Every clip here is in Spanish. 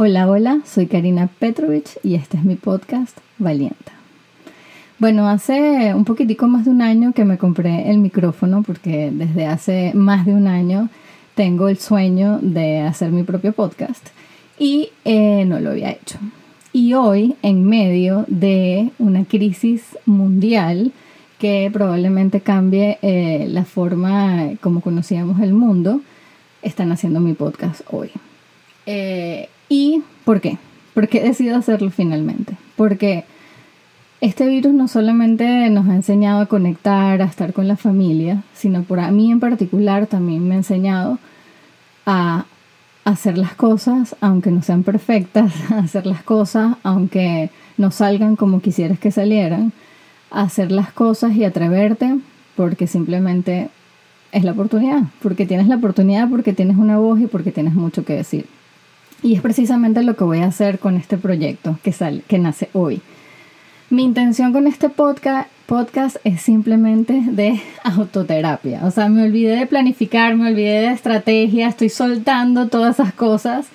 Hola, hola, soy Karina Petrovich y este es mi podcast Valienta. Bueno, hace un poquitico más de un año que me compré el micrófono porque desde hace más de un año tengo el sueño de hacer mi propio podcast y eh, no lo había hecho. Y hoy, en medio de una crisis mundial que probablemente cambie eh, la forma como conocíamos el mundo, están haciendo mi podcast hoy. Eh, ¿Y por qué? ¿Por qué decido hacerlo finalmente? Porque este virus no solamente nos ha enseñado a conectar, a estar con la familia, sino por a mí en particular también me ha enseñado a hacer las cosas aunque no sean perfectas, a hacer las cosas aunque no salgan como quisieras que salieran, a hacer las cosas y atreverte porque simplemente es la oportunidad, porque tienes la oportunidad, porque tienes una voz y porque tienes mucho que decir. Y es precisamente lo que voy a hacer con este proyecto que, sale, que nace hoy. Mi intención con este podcast, es simplemente de autoterapia. O sea, me olvidé de planificar, me olvidé de estrategia, estoy soltando todas esas cosas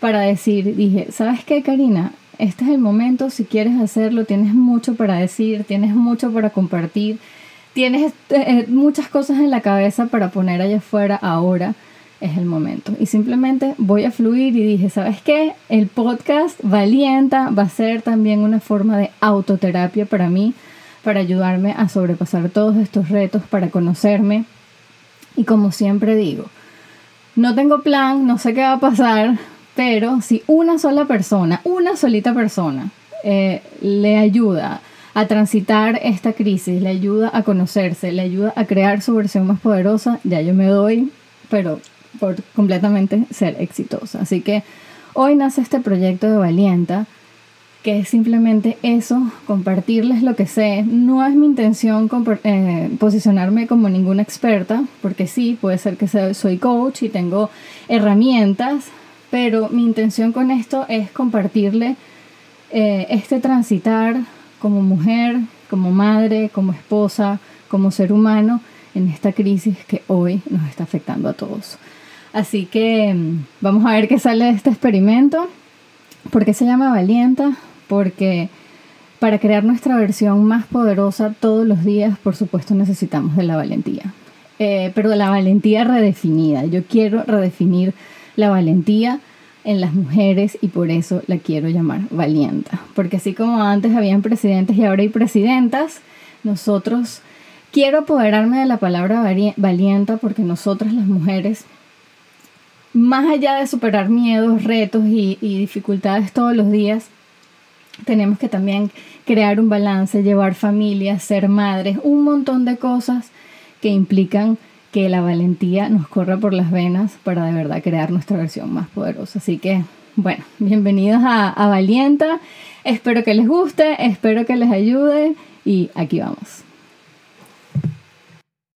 para decir, dije, ¿sabes qué, Karina? Este es el momento, si quieres hacerlo, tienes mucho para decir, tienes mucho para compartir, tienes eh, muchas cosas en la cabeza para poner allá afuera ahora es el momento. Y simplemente voy a fluir y dije, ¿sabes qué? El podcast Valienta va a ser también una forma de autoterapia para mí, para ayudarme a sobrepasar todos estos retos, para conocerme. Y como siempre digo, no tengo plan, no sé qué va a pasar, pero si una sola persona, una solita persona, eh, le ayuda a transitar esta crisis, le ayuda a conocerse, le ayuda a crear su versión más poderosa, ya yo me doy, pero por completamente ser exitosa. Así que hoy nace este proyecto de Valienta, que es simplemente eso, compartirles lo que sé. No es mi intención eh, posicionarme como ninguna experta, porque sí, puede ser que soy coach y tengo herramientas, pero mi intención con esto es compartirle eh, este transitar como mujer, como madre, como esposa, como ser humano en esta crisis que hoy nos está afectando a todos. Así que mm, vamos a ver qué sale de este experimento. ¿Por qué se llama Valienta? Porque para crear nuestra versión más poderosa todos los días, por supuesto, necesitamos de la valentía. Eh, pero de la valentía redefinida. Yo quiero redefinir la valentía en las mujeres y por eso la quiero llamar valienta. Porque así como antes habían presidentes y ahora hay presidentas, nosotros quiero apoderarme de la palabra valienta porque nosotras las mujeres más allá de superar miedos, retos y, dificultades todos los días, tenemos que también crear un balance, llevar familia, ser madres, un montón de cosas que implican que la valentía nos corra por las venas para de verdad crear nuestra versión más poderosa. Así que, bueno, bienvenidos a, a Valienta. Espero que les guste, espero que les ayude y aquí vamos.